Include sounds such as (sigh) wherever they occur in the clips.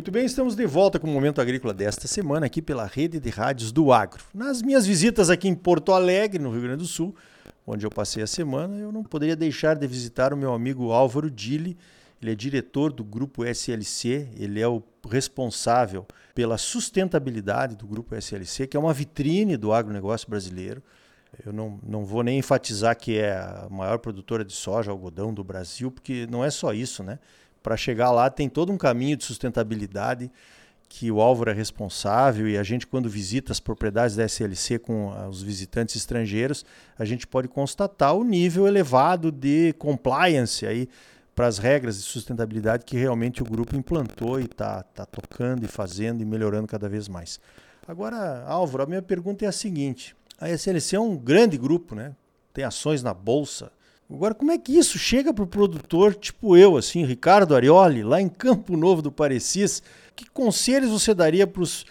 Muito bem, estamos de volta com o Momento Agrícola desta semana aqui pela rede de rádios do Agro. Nas minhas visitas aqui em Porto Alegre, no Rio Grande do Sul, onde eu passei a semana, eu não poderia deixar de visitar o meu amigo Álvaro Dille. Ele é diretor do grupo SLC, ele é o responsável pela sustentabilidade do grupo SLC, que é uma vitrine do agronegócio brasileiro. Eu não, não vou nem enfatizar que é a maior produtora de soja, algodão do Brasil, porque não é só isso, né? Para chegar lá tem todo um caminho de sustentabilidade que o Álvaro é responsável e a gente quando visita as propriedades da SLC com os visitantes estrangeiros, a gente pode constatar o nível elevado de compliance aí para as regras de sustentabilidade que realmente o grupo implantou e está tá tocando e fazendo e melhorando cada vez mais. Agora, Álvaro, a minha pergunta é a seguinte: a SLC é um grande grupo, né? Tem ações na bolsa. Agora, como é que isso chega para o produtor, tipo eu, assim, Ricardo Arioli, lá em Campo Novo do Parecis? Que conselhos você daria para os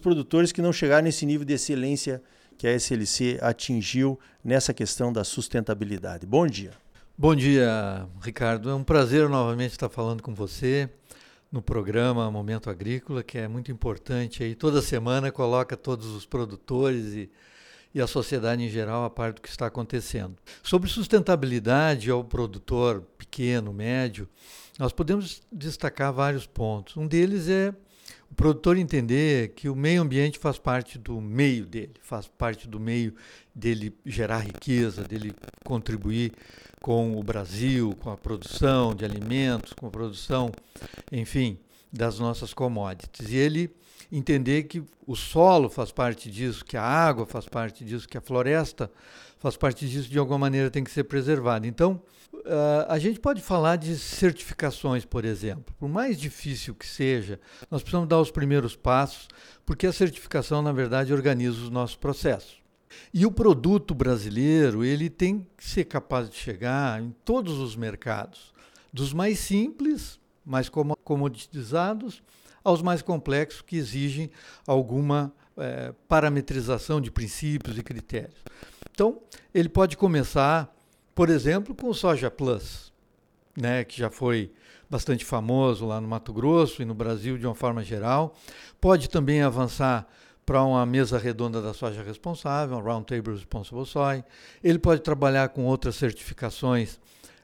produtores que não chegaram nesse nível de excelência que a SLC atingiu nessa questão da sustentabilidade? Bom dia. Bom dia, Ricardo. É um prazer novamente estar falando com você no programa Momento Agrícola, que é muito importante. Aí toda semana coloca todos os produtores e e a sociedade em geral a par do que está acontecendo. Sobre sustentabilidade ao produtor pequeno, médio, nós podemos destacar vários pontos. Um deles é o produtor entender que o meio ambiente faz parte do meio dele, faz parte do meio dele gerar riqueza, dele contribuir com o Brasil, com a produção de alimentos, com a produção, enfim, das nossas commodities. E ele entender que o solo faz parte disso, que a água faz parte disso, que a floresta faz parte disso, de alguma maneira tem que ser preservada. Então, uh, a gente pode falar de certificações, por exemplo. Por mais difícil que seja, nós precisamos dar os primeiros passos, porque a certificação, na verdade, organiza os nossos processos. E o produto brasileiro, ele tem que ser capaz de chegar em todos os mercados, dos mais simples, mais comoditizados, aos mais complexos que exigem alguma é, parametrização de princípios e critérios. Então, ele pode começar, por exemplo, com o Soja Plus, né, que já foi bastante famoso lá no Mato Grosso e no Brasil de uma forma geral. Pode também avançar para uma mesa redonda da soja responsável, um Round Table Responsible Soy. Ele pode trabalhar com outras certificações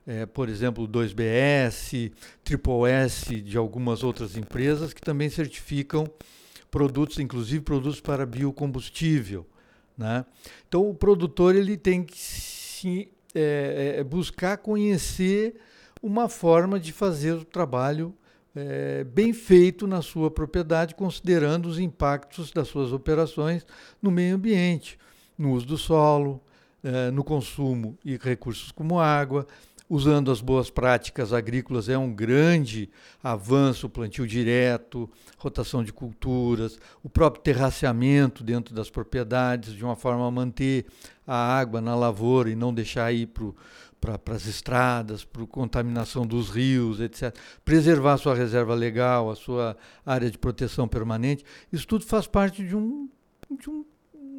é, por exemplo, 2BS, Triple S de algumas outras empresas que também certificam produtos, inclusive produtos para biocombustível. Né? Então, o produtor ele tem que se, é, é, buscar conhecer uma forma de fazer o trabalho é, bem feito na sua propriedade, considerando os impactos das suas operações no meio ambiente, no uso do solo, é, no consumo e recursos como água, usando as boas práticas agrícolas é um grande avanço, plantio direto, rotação de culturas, o próprio terraceamento dentro das propriedades, de uma forma a manter a água na lavoura e não deixar ir para as estradas, para a contaminação dos rios, etc. Preservar a sua reserva legal, a sua área de proteção permanente, isso tudo faz parte de um, de um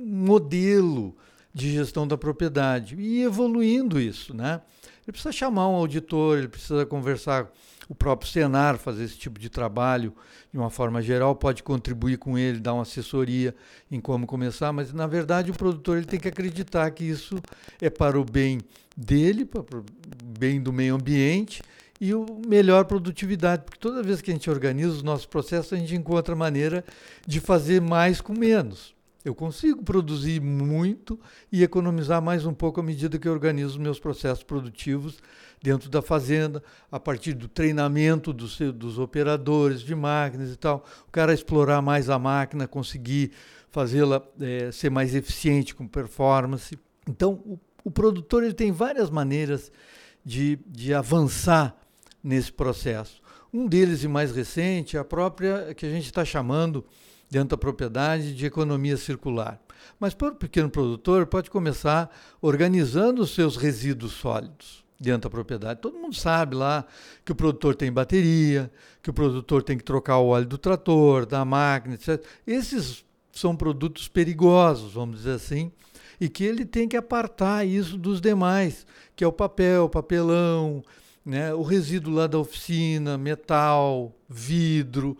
modelo de gestão da propriedade e evoluindo isso, né? Ele precisa chamar um auditor, ele precisa conversar o próprio Senar, fazer esse tipo de trabalho de uma forma geral, pode contribuir com ele, dar uma assessoria em como começar, mas na verdade o produtor ele tem que acreditar que isso é para o bem dele, para o bem do meio ambiente e o melhor produtividade, porque toda vez que a gente organiza os nossos processos, a gente encontra maneira de fazer mais com menos. Eu consigo produzir muito e economizar mais um pouco à medida que eu organizo meus processos produtivos dentro da fazenda, a partir do treinamento dos, dos operadores de máquinas e tal. O cara explorar mais a máquina, conseguir fazê-la é, ser mais eficiente com performance. Então, o, o produtor ele tem várias maneiras de, de avançar nesse processo. Um deles, e mais recente, é a própria que a gente está chamando dentro da propriedade de economia circular. Mas para o pequeno produtor, pode começar organizando os seus resíduos sólidos dentro da propriedade. Todo mundo sabe lá que o produtor tem bateria, que o produtor tem que trocar o óleo do trator, da máquina, etc. Esses são produtos perigosos, vamos dizer assim, e que ele tem que apartar isso dos demais, que é o papel, papelão, né, o resíduo lá da oficina, metal, vidro,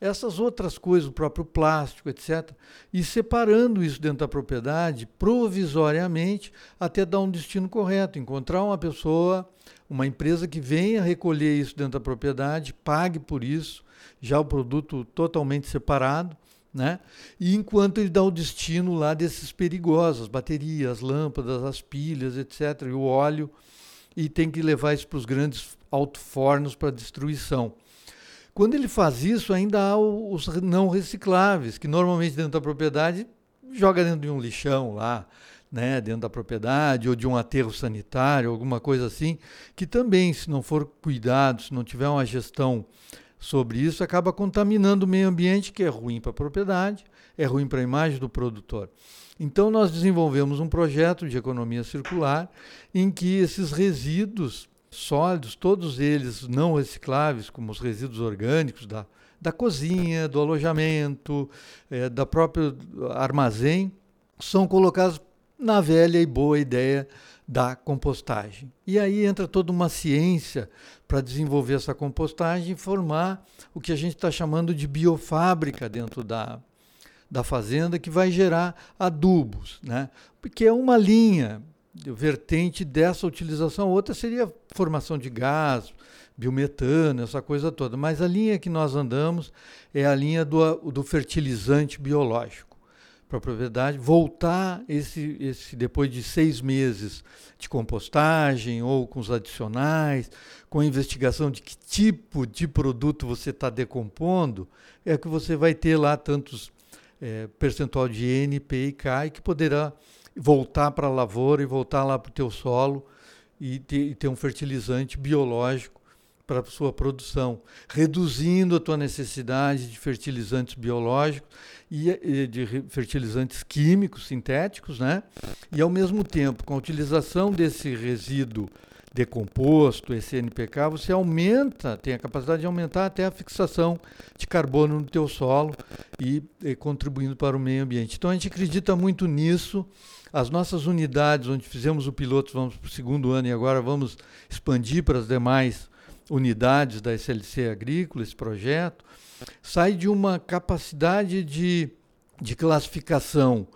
essas outras coisas, o próprio plástico, etc., e separando isso dentro da propriedade provisoriamente até dar um destino correto, encontrar uma pessoa, uma empresa que venha recolher isso dentro da propriedade, pague por isso, já o produto totalmente separado, né? E enquanto ele dá o destino lá desses perigosos, as baterias, as lâmpadas, as pilhas, etc., e o óleo, e tem que levar isso para os grandes alto-fornos para destruição. Quando ele faz isso, ainda há os não recicláveis, que normalmente dentro da propriedade joga dentro de um lixão lá, né, dentro da propriedade, ou de um aterro sanitário, alguma coisa assim, que também, se não for cuidado, se não tiver uma gestão sobre isso, acaba contaminando o meio ambiente, que é ruim para a propriedade, é ruim para a imagem do produtor. Então, nós desenvolvemos um projeto de economia circular em que esses resíduos sólidos, todos eles não recicláveis, como os resíduos orgânicos da, da cozinha, do alojamento, é, da própria armazém, são colocados na velha e boa ideia da compostagem. E aí entra toda uma ciência para desenvolver essa compostagem e formar o que a gente está chamando de biofábrica dentro da, da fazenda, que vai gerar adubos, né? porque é uma linha vertente dessa utilização. Outra seria formação de gás, biometano, essa coisa toda. Mas a linha que nós andamos é a linha do, do fertilizante biológico para a propriedade, voltar esse, esse depois de seis meses de compostagem ou com os adicionais, com a investigação de que tipo de produto você está decompondo, é que você vai ter lá tantos é, percentual de N, P e K e que poderá voltar para a lavoura e voltar lá para o teu solo e ter, e ter um fertilizante biológico para a sua produção, reduzindo a tua necessidade de fertilizantes biológicos e, de fertilizantes químicos sintéticos, né? E ao mesmo tempo, com a utilização desse resíduo decomposto, esse NPK, você aumenta, tem a capacidade de aumentar até a fixação de carbono no teu solo e, e contribuindo para o meio ambiente. Então a gente acredita muito nisso. As nossas unidades, onde fizemos o piloto, vamos para o segundo ano e agora vamos expandir para as demais unidades da SLC Agrícola, esse projeto, sai de uma capacidade de, de classificação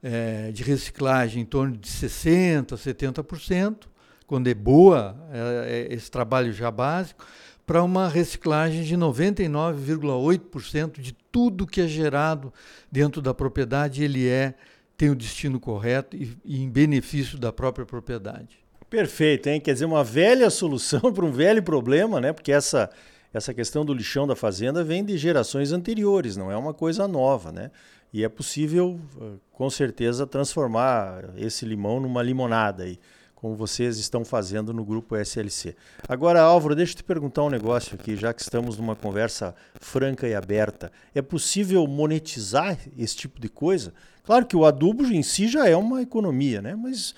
é, de reciclagem em torno de 60%, 70%, quando é boa é, é esse trabalho já básico, para uma reciclagem de 99,8% de tudo que é gerado dentro da propriedade, ele é tem o destino correto e, e em benefício da própria propriedade. Perfeito, hein? Quer dizer, uma velha solução (laughs) para um velho problema, né? Porque essa, essa questão do lixão da fazenda vem de gerações anteriores, não é uma coisa nova, né? E é possível, eh, com certeza, transformar esse limão numa limonada aí, como vocês estão fazendo no grupo SLC. Agora, Álvaro, deixa eu te perguntar um negócio aqui, já que estamos numa conversa franca e aberta. É possível monetizar esse tipo de coisa? Claro que o adubo em si já é uma economia, né? Mas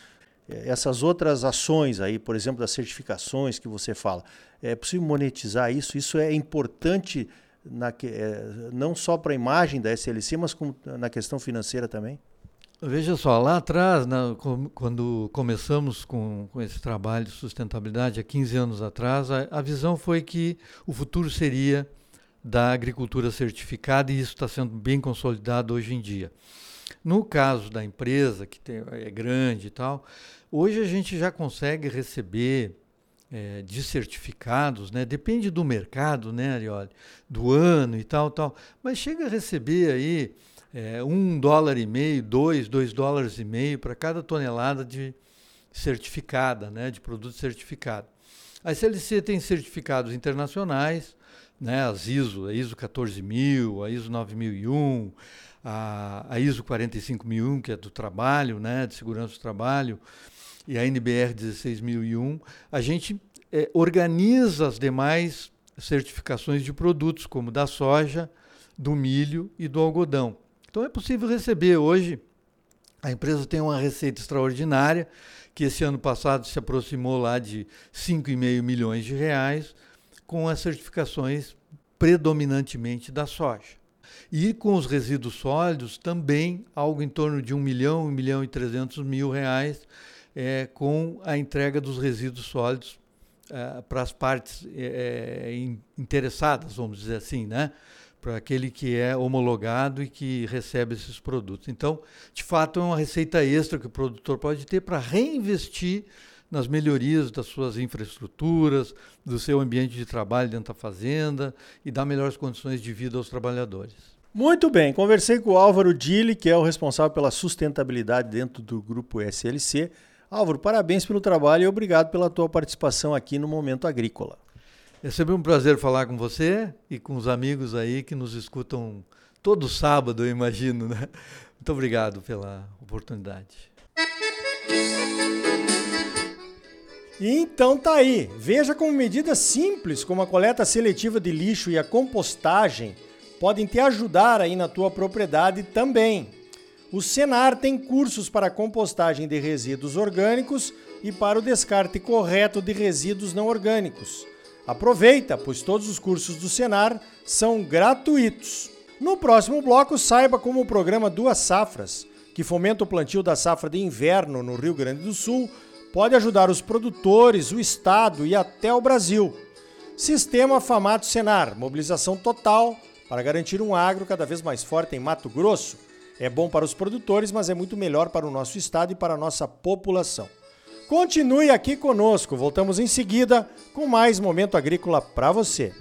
é, essas outras ações aí, por exemplo, das certificações que você fala, é possível monetizar isso? Isso é importante na, é, não só para a imagem da SLC, mas na questão financeira também? Veja só, lá atrás, quando começamos com, com, esse trabalho de sustentabilidade, há 15 anos atrás, a, a visão foi que o futuro seria da agricultura certificada e isso está sendo bem consolidado hoje em dia. No caso da empresa, que tem, é grande e tal, hoje a gente já consegue receber é, de certificados, né? depende do mercado, né, Arioli, do ano e tal, tal, mas chega a receber aí é, um dólar e meio, dois, dois dólares e meio para cada tonelada de certificada, né, de produto certificado. A SLC tem certificados internacionais, né, as ISO, a ISO 14000, a ISO 9001, a, a ISO 45001, que é do trabalho, né, de segurança do trabalho, e a NBR 16001, a gente é, organiza as demais certificações de produtos, como da soja, do milho e do algodão. Então é possível receber hoje. A empresa tem uma receita extraordinária, que esse ano passado se aproximou lá de 5,5 milhões de reais, com as certificações predominantemente da soja. E com os resíduos sólidos também algo em torno de 1 milhão, 1 milhão e 300 mil reais é, com a entrega dos resíduos sólidos é, para as partes é, é interessadas, vamos dizer assim, né? Para aquele que é homologado e que recebe esses produtos. Então, de fato, é uma receita extra que o produtor pode ter para reinvestir nas melhorias das suas infraestruturas, do seu ambiente de trabalho dentro da fazenda e dar melhores condições de vida aos trabalhadores. Muito bem, conversei com o Álvaro Dille, que é o responsável pela sustentabilidade dentro do grupo SLC. Álvaro, parabéns pelo trabalho e obrigado pela tua participação aqui no Momento Agrícola. É sempre um prazer falar com você e com os amigos aí que nos escutam todo sábado, eu imagino, né? Muito obrigado pela oportunidade. Então tá aí. Veja como medidas simples como a coleta seletiva de lixo e a compostagem podem te ajudar aí na tua propriedade também. O Senar tem cursos para compostagem de resíduos orgânicos e para o descarte correto de resíduos não orgânicos. Aproveita, pois todos os cursos do Senar são gratuitos. No próximo bloco, saiba como o programa Duas Safras, que fomenta o plantio da safra de inverno no Rio Grande do Sul, pode ajudar os produtores, o Estado e até o Brasil. Sistema Famato Senar, mobilização total para garantir um agro cada vez mais forte em Mato Grosso. É bom para os produtores, mas é muito melhor para o nosso Estado e para a nossa população. Continue aqui conosco, voltamos em seguida com mais Momento Agrícola para você.